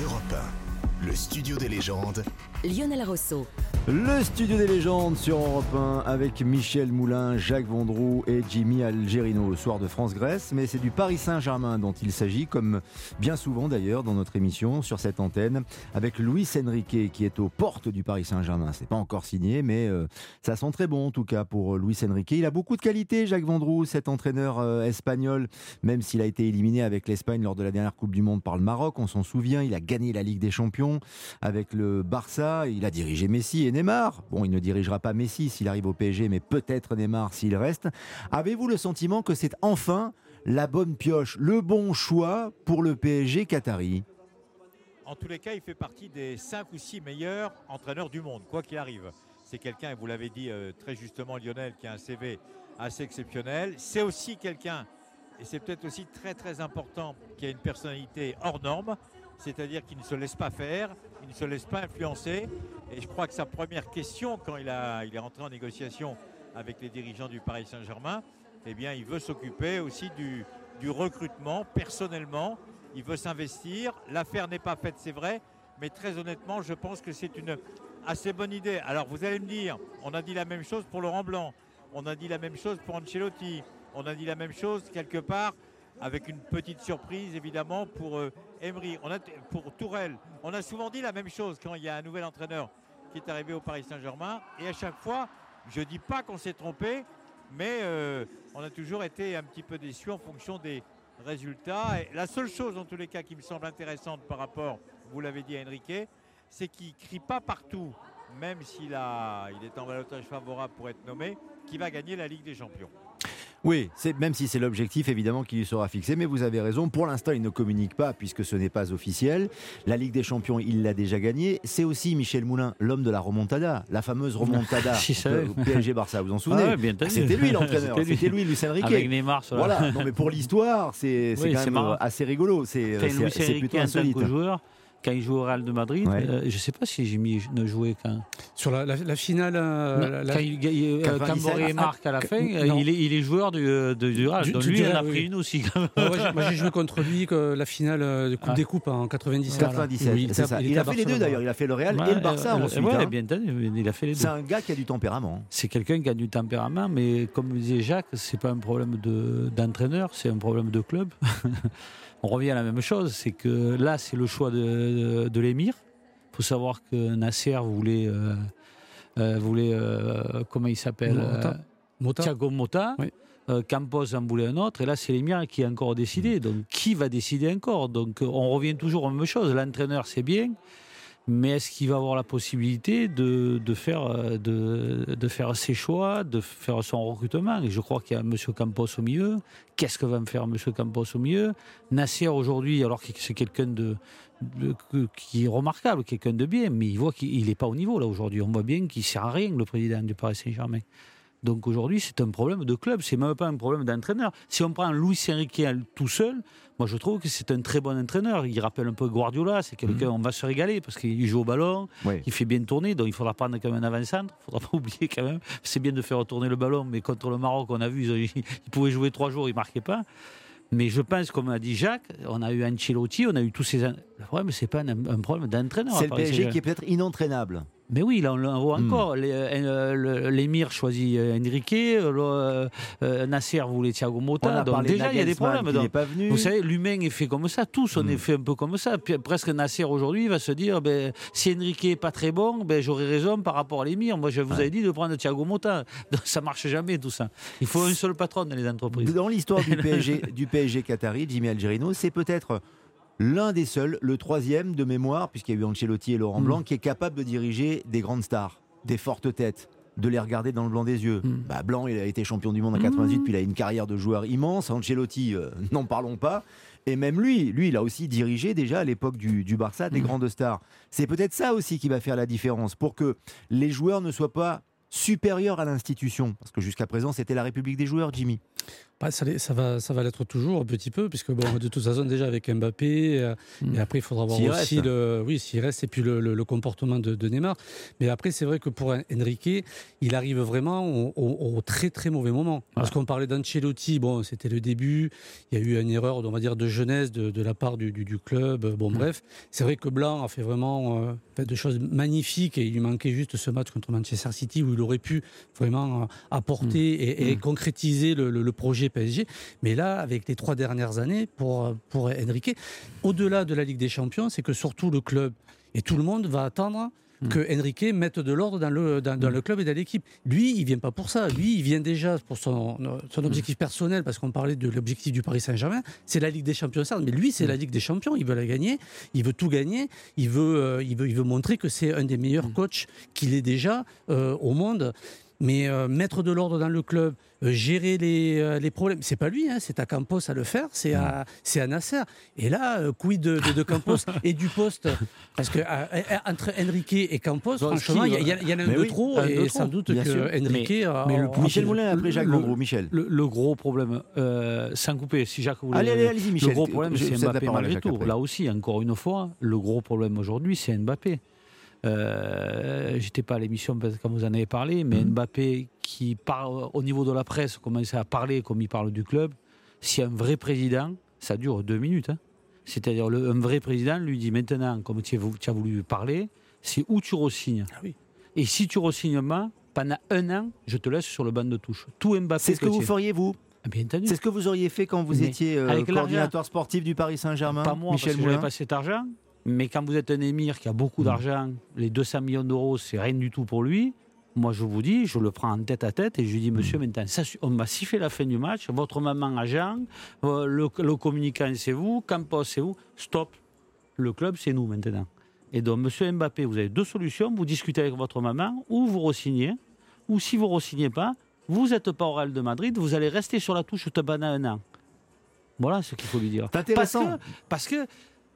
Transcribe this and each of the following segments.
Europe 1, le studio des légendes. Lionel Rousseau. Le studio des légendes sur Europe 1 avec Michel Moulin, Jacques Vendroux et Jimmy Algerino au soir de France-Grèce. Mais c'est du Paris Saint-Germain dont il s'agit, comme bien souvent d'ailleurs dans notre émission sur cette antenne, avec Luis Enrique qui est aux portes du Paris Saint-Germain. C'est pas encore signé, mais euh, ça sent très bon en tout cas pour Luis Enrique. Il a beaucoup de qualités, Jacques Vendroux, cet entraîneur euh, espagnol, même s'il a été éliminé avec l'Espagne lors de la dernière Coupe du Monde par le Maroc. On s'en souvient, il a gagné la Ligue des Champions avec le Barça, il a dirigé Messi et Neymar. Bon, il ne dirigera pas Messi s'il arrive au PSG, mais peut-être Neymar s'il reste. Avez-vous le sentiment que c'est enfin la bonne pioche, le bon choix pour le PSG Qatari? En tous les cas, il fait partie des 5 ou 6 meilleurs entraîneurs du monde, quoi qu'il arrive. C'est quelqu'un, et vous l'avez dit euh, très justement Lionel, qui a un CV assez exceptionnel. C'est aussi quelqu'un, et c'est peut-être aussi très très important, qui a une personnalité hors norme c'est-à-dire qu'il ne se laisse pas faire, il ne se laisse pas influencer. Et je crois que sa première question, quand il, a, il est rentré en négociation avec les dirigeants du Paris Saint-Germain, eh bien, il veut s'occuper aussi du, du recrutement personnellement. Il veut s'investir. L'affaire n'est pas faite, c'est vrai, mais très honnêtement, je pense que c'est une assez bonne idée. Alors, vous allez me dire, on a dit la même chose pour Laurent Blanc, on a dit la même chose pour Ancelotti, on a dit la même chose quelque part avec une petite surprise évidemment pour euh, Emery, pour Tourelle. On a souvent dit la même chose quand il y a un nouvel entraîneur qui est arrivé au Paris Saint-Germain. Et à chaque fois, je ne dis pas qu'on s'est trompé, mais euh, on a toujours été un petit peu déçus en fonction des résultats. La seule chose en tous les cas qui me semble intéressante par rapport, vous l'avez dit à Enrique, c'est qu'il ne crie pas partout, même s'il il est en balotage favorable pour être nommé, qu'il va gagner la Ligue des Champions. Oui, même si c'est l'objectif évidemment qui lui sera fixé, mais vous avez raison, pour l'instant il ne communique pas puisque ce n'est pas officiel. La Ligue des Champions, il l'a déjà gagnée. C'est aussi Michel Moulin, l'homme de la remontada, la fameuse remontada au PSG Barça, vous en souvenez ah C'était lui l'entraîneur, c'était lui, Luis Enrique. Avec Neymar, Voilà, non mais pour l'histoire, c'est quand même assez rigolo, c'est plutôt insolite. joueur quand il joue au Real de Madrid. Euh, je ne sais pas si Jimmy ne jouait quand. Sur la, finale. Euh, quand, il, euh, marque à la fin, il est, il, est, joueur du, du Real. Donc lui, il en a pris une aussi. moi, j'ai joué contre lui que la finale de Coupe ah. des Coupes en 97. 97, il, ça. il, a fait les deux d'ailleurs. Il a fait le Real et le Barça ensuite. Ouais, hein. bien il a fait les deux. C'est un gars qui a du tempérament. C'est quelqu'un qui a du tempérament, mais comme disait Jacques, c'est pas un problème d'entraîneur, c'est un problème de club. on revient à la même chose, c'est que là, c'est le choix de, de, l'émir. Il faut savoir que Nasser voulait, euh, euh, voulait euh, comment il s'appelle Mota. Thiago Mota. Campos en voulait un autre, et là c'est l'émir qui a encore décidé. Donc qui va décider encore? Donc on revient toujours à la même chose. L'entraîneur c'est bien, mais est-ce qu'il va avoir la possibilité de, de faire, euh, de, de, faire ses choix, de faire son recrutement? Je crois qu'il y a M. Campos au milieu. Qu'est-ce que va me faire M. Campos au milieu? Nasser aujourd'hui, alors que c'est quelqu'un de, qui est remarquable, quelqu'un de bien, mais il voit qu'il n'est pas au niveau là aujourd'hui. On voit bien qu'il sert à rien, le président du Paris Saint-Germain. Donc aujourd'hui, c'est un problème de club, c'est même pas un problème d'entraîneur. Si on prend Louis Enrique tout seul, moi je trouve que c'est un très bon entraîneur. Il rappelle un peu Guardiola, c'est quelqu'un, mhm. on va se régaler parce qu'il joue au ballon, il fait bien tourner, donc il faudra prendre comme un avant-centre. Il faudra pas oublier quand même. C'est bien de faire tourner le ballon, mais contre le Maroc, on a vu, ils, pouvaient jouer trois jours, ils marquaient pas. Mais je pense, comme a dit Jacques, on a eu Ancelotti, on a eu tous ces. Le problème, c'est pas un, problème d'entraîneur. C'est le PSG qui est peut-être inentraînable. Mais oui, là on le voit hmm. encore. Euh, l'émir choisit euh, Enrique, euh, Nasser voulait Thiago Motta. Donc déjà, il y a des problèmes. pas venu. Vous savez, l'humain est fait comme ça. Tous, on est hmm. fait un peu comme ça. Puis, presque Nasser aujourd'hui va se dire ben, si Enrique est pas très bon, ben, j'aurais raison par rapport à l'émir. Moi, je vous avais dit de prendre Thiago Motta. Donc, ça marche jamais tout ça. Il faut un seul patron dans les entreprises. Dans l'histoire du PSG, du PSG Qatari, Jimmy Algerino, c'est peut-être l'un des seuls, le troisième de mémoire, puisqu'il y a eu Ancelotti et Laurent mm. Blanc, qui est capable de diriger des grandes stars, des fortes têtes de les regarder dans le blanc des yeux. Mm. Bah, blanc, il a été champion du monde en 88, mm. puis il a une carrière de joueur immense. Ancelotti, euh, n'en parlons pas. Et même lui, lui, il a aussi dirigé déjà à l'époque du, du, Barça des grandes stars. C'est peut-être ça aussi qui va faire la différence pour que les joueurs ne soient pas supérieurs à l'institution. Parce que jusqu'à présent, c'était la République des joueurs, Jimmy. Bah, ça, va, ça va l'être toujours un petit peu, puisque bon, de toute façon déjà avec Mbappé, euh, Mm. et après il faudra voir S'il aussi reste. le, oui, s'il reste, et puis le, le- le comportement de, de Neymar. Mais après c'est vrai que pour Enrique, il arrive vraiment au, au- au très très mauvais moment. Parce qu'on parlait d'Ancelotti, bon, c'était le début, il y a eu une erreur, on va dire, de jeunesse de, de la part du, du- du club. Bon, bref, c'est vrai que Blanc a fait vraiment euh, fait de choses magnifiques et il lui manquait juste ce match contre Manchester City où il aurait pu vraiment euh, apporter et, et concrétiser le, le- le projet PSG. Mais là, avec les trois dernières années, pour, pour Enrique, au-delà de la Ligue des Champions, c'est que surtout le club et tout le monde va attendre que Enrique mette de l'ordre dans le, dans, dans le club et dans l'équipe. Lui, il vient pas pour ça. Lui, il vient déjà pour son, son objectif personnel, parce qu'on parlait de l'objectif du Paris Saint-Germain, c'est la Ligue des Champions. certes, Mais lui, c'est la Ligue des Champions. Il veut la gagner. Il veut tout gagner. Il veut, euh, il veut, il veut montrer que c'est un des meilleurs coachs qu'il est déjà euh, au monde. Mais euh, mettre de l'ordre dans le club, euh, gérer les, euh, les problèmes, c'est pas lui, hein, c'est à Campos à le faire, c'est à, c'est à Nasser. Et là, euh, quid de, de, de Campos et du poste? Parce que entre Enrique et Campos, Bon, franchement, il y, en a un de oui, trop, un de et trop, sans doute que. Enrique. a- mais le a- plus- Michel Moulin après Jacques le-. Michel. Le, le gros problème, sans couper, si Jacques voulait. Allez, allez, allez-y, Michel. Le gros problème, c'est Mbappé malgré tout. après. Là aussi, encore une fois, le gros problème aujourd'hui, c'est Mbappé. Euh, J'étais pas à l'émission quand vous en avez parlé, mais Mhm. Mbappé qui parle au niveau de la presse commence à parler comme il parle du club. Si un vrai président, ça dure deux minutes. hein. C'est-à-dire un vrai président lui dit maintenant, comme tu as, voulu parler, c'est où tu re-signes. Ah oui. Et si tu re-signes pas, pendant un an, je te laisse sur le banc de touche. Tout Mbappé. C'est ce que vous feriez, vous? Ah, Bien entendu. C'est ce que vous auriez fait quand vous Mais étiez euh, coordinateur sportif du Paris Saint-Germain Pas moi, Michel parce que j'avais pas cet argent. Mais quand vous êtes un émir qui a beaucoup Mm. d'argent, les 200 millions d'euros, c'est rien du tout pour lui. Moi, je vous dis, je le prends en tête à tête et je lui dis, Mm. monsieur, maintenant, ça, on m'a sifflé la fin du match. Votre maman agent, euh, le, le communicant, c'est vous. Campos, c'est vous. Stop. Le club, c'est nous maintenant. Et donc, monsieur Mbappé, vous avez deux solutions. Vous discutez avec votre maman ou vous re-signez. Ou si vous ne re-signez pas, vous n'êtes pas au Real de Madrid, vous allez rester sur la touche pendant un an. Voilà ce qu'il faut lui dire. Parce que, parce que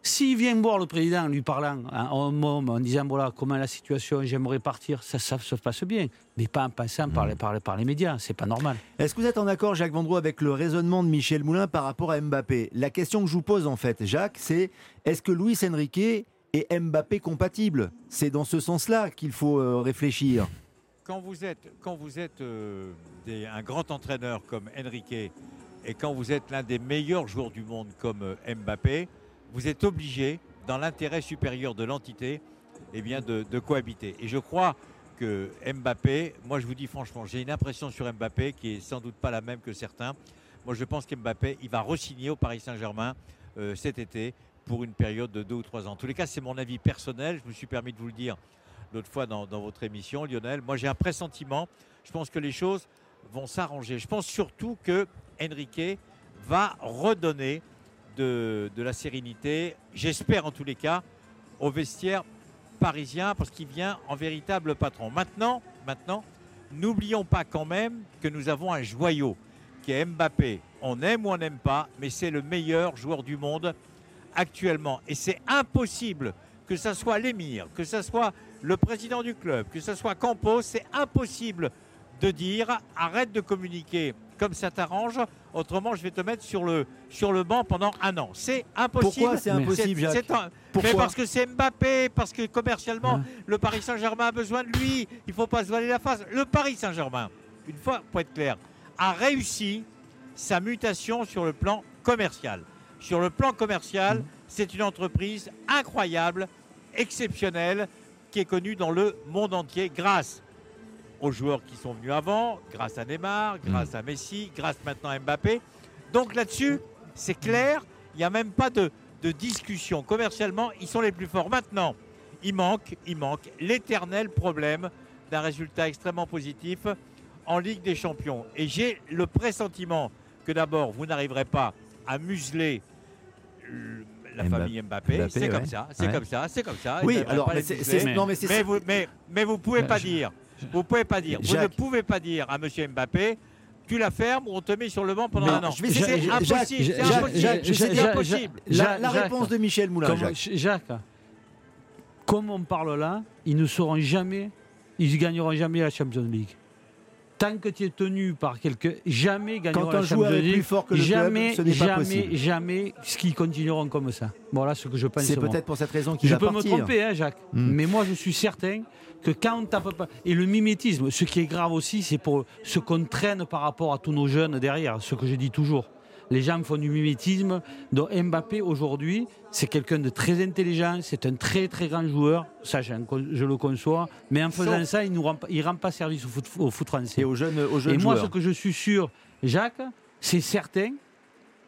s'il vient voir le président en lui parlant en, en disant voilà comment la situation, j'aimerais partir, ça, ça se passe bien. Mais pas en passant par, les, par, les, par les médias, c'est pas normal. Est-ce que vous êtes en accord, Jacques Vendroux, avec le raisonnement de Michel Moulin par rapport à Mbappé? La question que je vous pose, en fait, Jacques, c'est est-ce que Luis Enrique est Mbappé compatible? C'est dans ce sens-là qu'il faut euh, réfléchir. quand vous êtes, quand vous êtes euh, des- un grand entraîneur comme Enrique et quand vous êtes l'un des meilleurs joueurs du monde comme euh, Mbappé, vous êtes obligé, dans l'intérêt supérieur de l'entité, eh bien de, cohabiter. Et je crois que Mbappé, moi je vous dis franchement, j'ai une impression sur Mbappé qui est sans doute pas la même que certains. Moi je pense qu'Mbappé, il va re-signer au Paris Saint-Germain euh, cet été pour une période de deux ou trois ans. En tous les cas, c'est mon avis personnel. Je me suis permis de vous le dire l'autre fois dans, dans votre émission, Lionel. Moi, j'ai un pressentiment. Je pense que les choses vont s'arranger. Je pense surtout que Enrique va redonner de, la sérénité, j'espère en tous les cas, au vestiaire parisien, parce qu'il vient en véritable patron. Maintenant, maintenant, n'oublions pas quand même que nous avons un joyau qui est Mbappé. On aime ou on n'aime pas, mais c'est le meilleur joueur du monde actuellement. Et c'est impossible que ce soit l'émir, que ce soit le président du club, que ce soit Campos, c'est impossible de dire arrête de communiquer comme ça t'arrange, autrement je vais te mettre sur le, sur le banc pendant un an. C'est impossible. Pourquoi c'est impossible, Jacques c'est un- Pourquoi mais parce que c'est Mbappé, parce que commercialement, Ouais. le Paris Saint-Germain a besoin de lui. Il ne faut pas se voiler la face. Le Paris Saint-Germain, une fois pour être clair, a réussi sa mutation sur le plan commercial. Sur le plan commercial, Mmh. c'est une entreprise incroyable, exceptionnelle, qui est connue dans le monde entier grâce aux joueurs qui sont venus avant, grâce à Neymar, grâce à Messi, grâce maintenant à Mbappé. Donc là-dessus, c'est clair, il n'y a même pas de, de discussion. Commercialement, ils sont les plus forts. Maintenant, il manque, il manque l'éternel problème d'un résultat extrêmement positif en Ligue des Champions. Et j'ai le pressentiment que d'abord, vous n'arriverez pas à museler la Mbappé- famille Mbappé. Mbappé, C'est ouais. comme ça, c'est Ouais. comme ça, c'est comme ça. Oui, alors, mais non, mais mais vous, mais, mais vous pouvez pas je- dire, vous pouvez pas dire, vous ne pouvez pas dire à Monsieur Mbappé, tu la fermes ou on te met sur le banc pendant Mais un an. je vais C'est impossible, c'est impossible. La, réponse de Michel Moulin, Comme- Jacques. Jacques, comme on parle là, ils ne seront jamais, ils gagneront jamais la Champions League. Tant que tu es tenu par quelqu'un, jamais gagneront Quand un la Champions est plus League. fort que le jamais, club, ce n'est pas jamais, possible. jamais, ce qu'ils continueront comme ça. Voilà ce que je pense. C'est peut-être pour cette raison qu'il Je va peux partir. me tromper, hein, Jacques, Hmm. mais moi je suis certain que quand on tape pas. Et le mimétisme, ce qui est grave aussi, c'est pour ce qu'on traîne par rapport à tous nos jeunes derrière, ce que je dis toujours. Les gens font du mimétisme. Donc Mbappé, aujourd'hui, c'est quelqu'un de très intelligent, c'est un très très grand joueur, ça je, je le conçois, mais en faisant Sauf- ça, il ne rend, pas- il rend pas service au foot, au foot français. Et aux jeunes, aux jeunes Et moi, ce que je suis sûr, Jacques, c'est certain,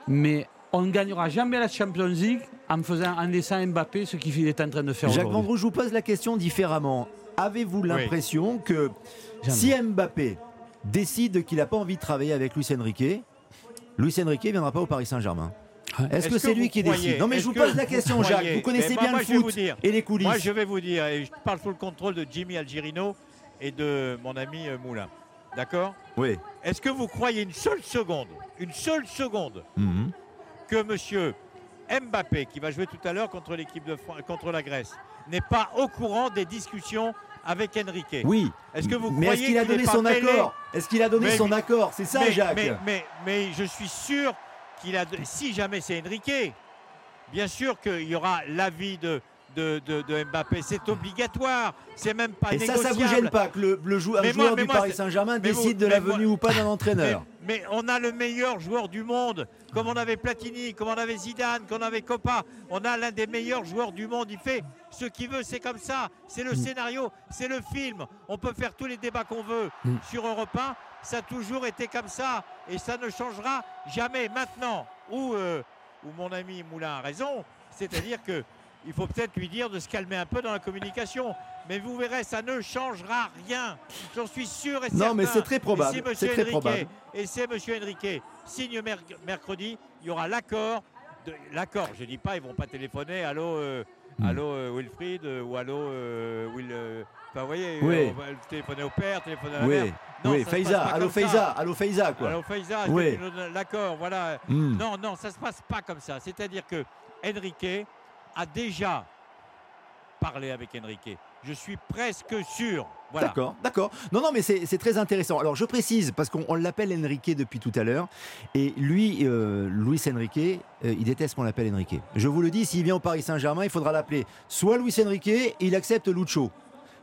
mais on ne gagnera jamais la Champions League en, faisant, en laissant Mbappé ce qu'il est en train de faire Jacques. Vendroux, je vous pose la question différemment. Avez-vous l'impression que Jamais. si Mbappé décide qu'il n'a pas envie de travailler avec Luis Enrique, Luis Enrique ne viendra pas au Paris Saint-Germain Est-ce que c'est lui qui croyez- décide? Non, mais je vous pose la vous question, Jacques. croyez- Vous connaissez Mais moi, bien moi, le je vais vous foot dire. et les coulisses. Moi, je vais vous dire, et je parle sous le contrôle de Jimmy Algerino et de mon ami euh, Moulin. D'accord? Oui. Est-ce que vous croyez une seule seconde, une seule seconde, Mhm. que monsieur Mbappé, qui va jouer tout à l'heure contre l'équipe de Fran- contre la Grèce, n'est pas au courant des discussions avec Enrique Oui. Est-ce que vous mais croyez est-ce qu'il a donné son accord Est-ce qu'il a donné Mais- son accord C'est ça, mais, Jacques. mais je suis sûr qu'il a. Si jamais c'est Enrique, bien sûr qu'il y aura l'avis de, de, de- de Mbappé. C'est obligatoire. C'est même pas Et ça, négociable. ça vous gêne pas que le, le jou- un Mais moi- joueur du moi, Paris Saint-Germain vous- décide de la venue ou pas d'un entraîneur? mais on a le meilleur joueur du monde, comme on avait Platini, comme on avait Zidane, comme on avait Copa. On a l'un des meilleurs joueurs du monde. Il fait ce qu'il veut, c'est comme ça. C'est le Mm. scénario, c'est le film. On peut faire tous les débats qu'on veut Mm. sur Europe 1. Ça a toujours été comme ça et ça ne changera jamais. Maintenant, où, euh, où mon ami Moulin a raison, c'est-à-dire que il faut peut-être lui dire de se calmer un peu dans la communication. Mais vous verrez, ça ne changera rien. J'en suis sûr et certain. Non, mais c'est très probable. Et si très Enrique- probable. Et c'est Monsieur Enrique signe mer- mercredi, il y aura l'accord. L'accord, je dis pas, ils vont pas téléphoner. Allô, euh, allô euh, Wilfried euh, ou allô euh, Will. Enfin, vous voyez, Oui. on va téléphoner au père, téléphoner à la Oui, mère. Non, oui, Faiza, allô. Faiza, allô Faiza, quoi. Allô Faiza, Oui. l'accord, voilà. Hmm. Non, non, ça ne se passe pas comme ça. C'est-à-dire que Enrique a déjà parlé avec Enrique. Je suis presque sûr. D'accord, d'accord. Non, non, mais c'est très intéressant. Alors, je précise, parce qu'on on l'appelle Enrique depuis tout à l'heure, et lui, euh, Luis Enrique, euh, il déteste qu'on l'appelle Enrique. Je vous le dis, s'il vient au Paris Saint-Germain, il faudra l'appeler soit Luis Enrique, il accepte Lucho.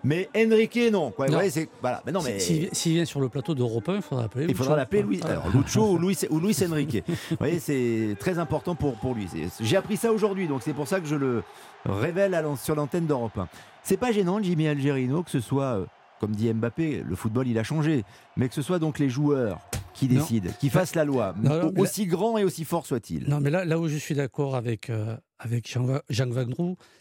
Mais Enrique, non. Quoi. Non. Ouais, c'est- voilà. Mais non, mais... Si- si- S'il vient sur le plateau d'Europe 1, il faudra l'appeler. Il faudra l'appeler alors, Lucho ou Luis, ou Luis Enrique. Vous voyez, c'est très important pour, pour lui. J'ai appris ça aujourd'hui, donc c'est pour ça que je le révèle à sur l'antenne d'Europe 1. C'est pas gênant, Jimmy Algerino, que ce soit, euh, comme dit Mbappé, le football il a changé, mais que ce soit donc les joueurs qui Non. décident, qui fassent la loi, Non, non, mais aussi grand et aussi fort soit-il. Non, mais là, là où je suis d'accord avec, euh, avec Jean,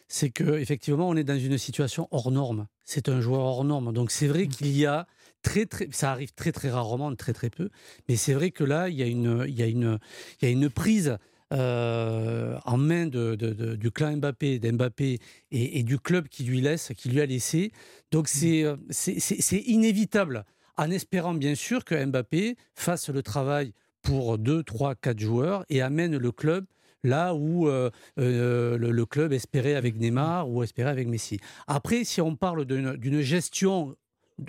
c'est qu'effectivement, on est dans une situation hors norme. C'est un joueur hors norme. Donc, c'est vrai qu'il y a très, très. Ça arrive très, très rarement, très, très peu. Mais c'est vrai que là, il y a une, il y a une, il y a une prise. Euh, en main de, de- de- du clan Mbappé, d'Mbappé et, et du club qui lui laisse, qui lui a laissé. Donc c'est euh, c'est- inévitable, en espérant bien sûr que Mbappé fasse le travail pour 2, 3, 4 joueurs et amène le club là où euh, euh, le, le club espérait avec Neymar ou espérait avec Messi. Après, si on parle d'une gestion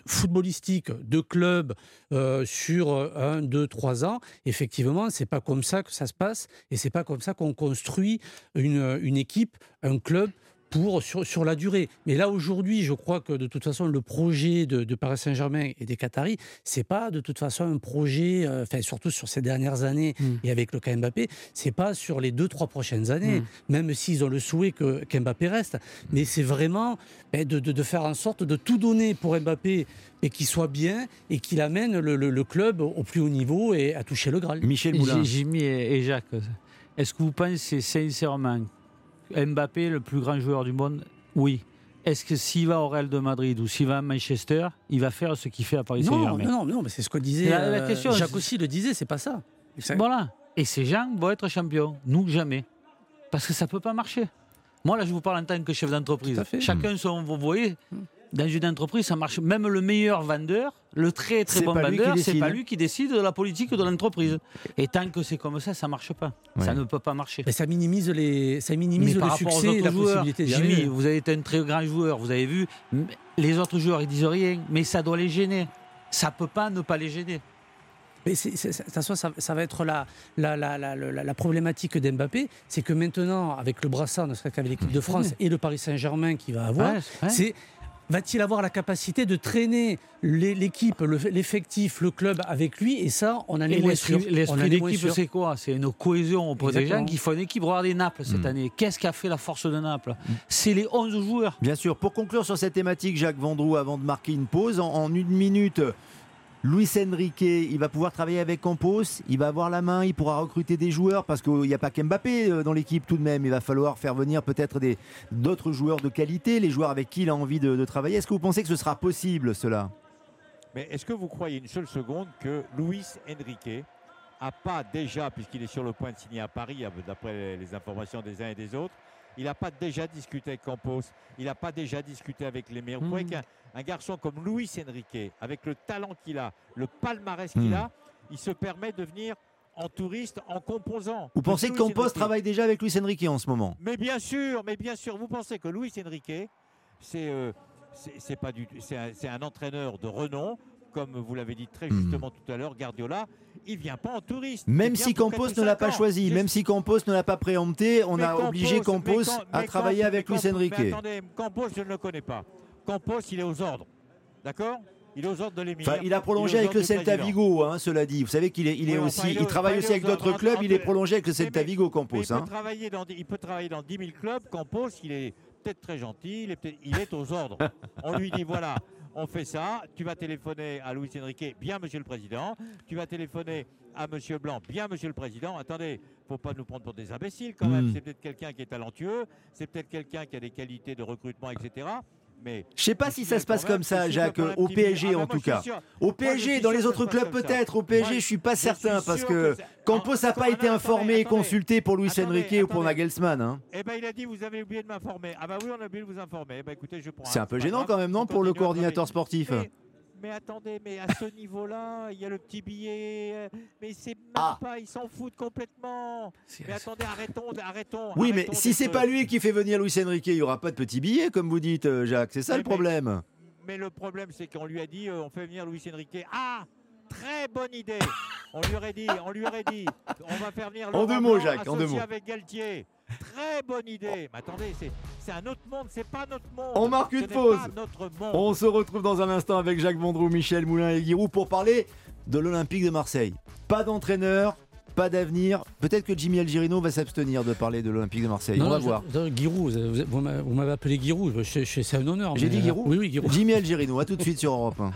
footballistique de club euh, sur un, deux, trois ans, effectivement, c'est pas comme ça que ça se passe et c'est pas comme ça qu'on construit une, une équipe, un club pour sur, sur la durée. Mais là aujourd'hui, je crois que de toute façon le projet de, de Paris Saint-Germain et des Qataris, c'est pas de toute façon un projet, euh, enfin surtout sur ces dernières années Mm. et avec le cas Mbappé, c'est pas sur les deux trois prochaines années, Mm. même s'ils ont le souhait que qu'Mbappé reste. Mais c'est vraiment ben, de, de- de faire en sorte de tout donner pour Mbappé et qu'il soit bien et qu'il amène le, le- le club au plus haut niveau et à toucher le Graal. Michel Moulin. Jimmy et et Jacques, est-ce que vous pensez sincèrement Mbappé, le plus grand joueur du monde Oui. Est-ce que s'il va au Real de Madrid ou s'il va à Manchester, il va faire ce qu'il fait à Paris Non, Saint-Germain non, non, mais c'est ce que disait La- la euh, question, Jacques aussi le disait, c'est pas ça. Voilà. Et ces gens vont être champions. Nous, jamais. Parce que ça ne peut pas marcher. Moi, là, je vous parle en tant que chef d'entreprise. Chacun son. Vous voyez, dans une entreprise, ça marche. Même le meilleur vendeur, le très très bon vendeur, c'est pas lui qui décide de la politique de l'entreprise. Et tant que c'est comme ça, ça marche pas. Ça ne peut pas marcher. Mais ça minimise les, ça minimise Mais le par rapport aux succès et la joueurs, possibilité Jimmy, arriver. vous avez été un très grand joueur, vous avez vu. Les autres joueurs, ils disent rien, mais ça doit les gêner. ça peut pas ne pas les gêner. Mais c'est, c'est, ça, ça, ça va être la, la, la, la, la problématique d'Mbappé, c'est que maintenant, avec le brassard, ne serait qu'avec l'équipe de France et le Paris Saint-Germain qui va avoir, Ouais, ouais. c'est va-t-il avoir la capacité de traîner les- l'équipe, le- l'effectif, le club avec lui? Et ça, on en est Et moins sûr. l'esprit d'équipe, c'est quoi? C'est une cohésion auprès des Exactement. gens qui font une équipe. Regardez Naples cette Mm. année. Qu'est-ce qu'a fait la force de Naples? C'est les 11 joueurs. Bien sûr. Pour conclure sur cette thématique, Jacques Vendroux, avant de marquer une pause, en, en une minute, Luis Enrique, il va pouvoir travailler avec Campos, il va avoir la main, il pourra recruter des joueurs parce qu'il n'y a pas qu'Mbappé euh, dans l'équipe tout de même. Il va falloir faire venir peut-être d'autres joueurs de qualité, les joueurs avec qui il a envie de, travailler. Est-ce que vous pensez que ce sera possible cela? Mais est-ce que vous croyez une seule seconde que Luis Enrique a pas déjà, puisqu'il est sur le point de signer à Paris, d'après les informations des uns et des autres, il n'a pas déjà discuté avec Campos, il n'a pas déjà discuté avec les meilleurs. Vous Mhm. croyez qu'un un garçon comme Luis Enrique, avec le talent qu'il a, le palmarès qu'il Mhm. a, il se permet de venir en touriste en composant. Vous pensez que Campos Enrique- travaille déjà avec Luis Enrique en ce moment? Mais bien sûr, mais bien sûr, vous pensez que Luis Enrique, c'est euh, c'est c'est pas du, c'est un, c'est un entraîneur de renom, comme vous l'avez dit très Hmm. justement tout à l'heure, Guardiola, il vient pas en touriste. Même si Campos ne l'a pas choisi, même si Campos ne l'a pas préempté, on mais a obligé Campos mais à mais travailler avec Luis Enrique. Attendez, Campos, je ne le connais pas. Campos, il est aux ordres, d'accord? Il est aux ordres de l'émir. Enfin, il a prolongé avec le Celta. Vigo, hein, cela dit. Vous savez qu'il est, il est Oui, enfin, aussi, il est il au- travaille aussi avec d'autres clubs. Il est prolongé avec le Celta Vigo, Campos. il, peut hein. travailler dans, il peut travailler dans 10 000 clubs. Campos, il est peut-être très gentil, il est, peut-être- il est aux ordres. On lui dit voilà, on fait ça. Tu vas téléphoner à Luis Enrique, bien monsieur le président. Tu vas téléphoner à monsieur Blanc, bien monsieur le président. Attendez, faut pas nous prendre pour des imbéciles quand même. Mm. C'est peut-être quelqu'un qui est talentueux, c'est peut-être quelqu'un qui a des qualités de recrutement, etc. Je sais pas si ça se passe comme ça, Jacques, au PSG en tout cas. Au PSG, dans les autres clubs peut-être. Au PSG, je suis pas certain parce que Campos n'a pas été informé et consulté pour Luis Enrique ou pour. Nagelsmann. hein. Eh ben, il a dit, vous avez oublié de m'informer. Ah bah oui, on a oublié de vous informer. Eh ben, écoutez, je prends. C'est un peu gênant quand même, non, On pour le coordinateur sportif Mais, attendez, mais à ce niveau-là, il y a le petit billet. euh, Mais c'est même Ah. pas, ils s'en foutent complètement. Mais attendez, arrêtons, arrêtons. Oui, mais si c'est pas lui qui fait venir Luis Enrique, il y aura pas de petit billet, comme vous dites, euh, Jacques. C'est ça Oui, le mais- problème. Mais le problème, c'est qu'on lui a dit, euh, on fait venir Luis Enrique. Ah Très bonne idée. On lui aurait dit, on lui aurait dit, on va faire venir. En Laurent deux mots, Jacques, en deux mots. avec Galtier. Très bonne idée. Mais attendez, c'est c'est un autre monde, c'est pas notre monde. On marque une pause. pas notre monde. On se retrouve dans un instant avec Jacques Vendroux, Michel Moulin et Giroud pour parler de l'Olympique de Marseille. Pas d'entraîneur, pas d'avenir. Peut-être que Jimmy Algerino va s'abstenir de parler de l'Olympique de Marseille. Non, On va non, voir. Giroud, vous, m'avez appelé Giroud, c'est un honneur. J'ai dit euh, Giroud Oui, oui, Giroud. Jimmy Algerino, à tout de suite sur Europe 1.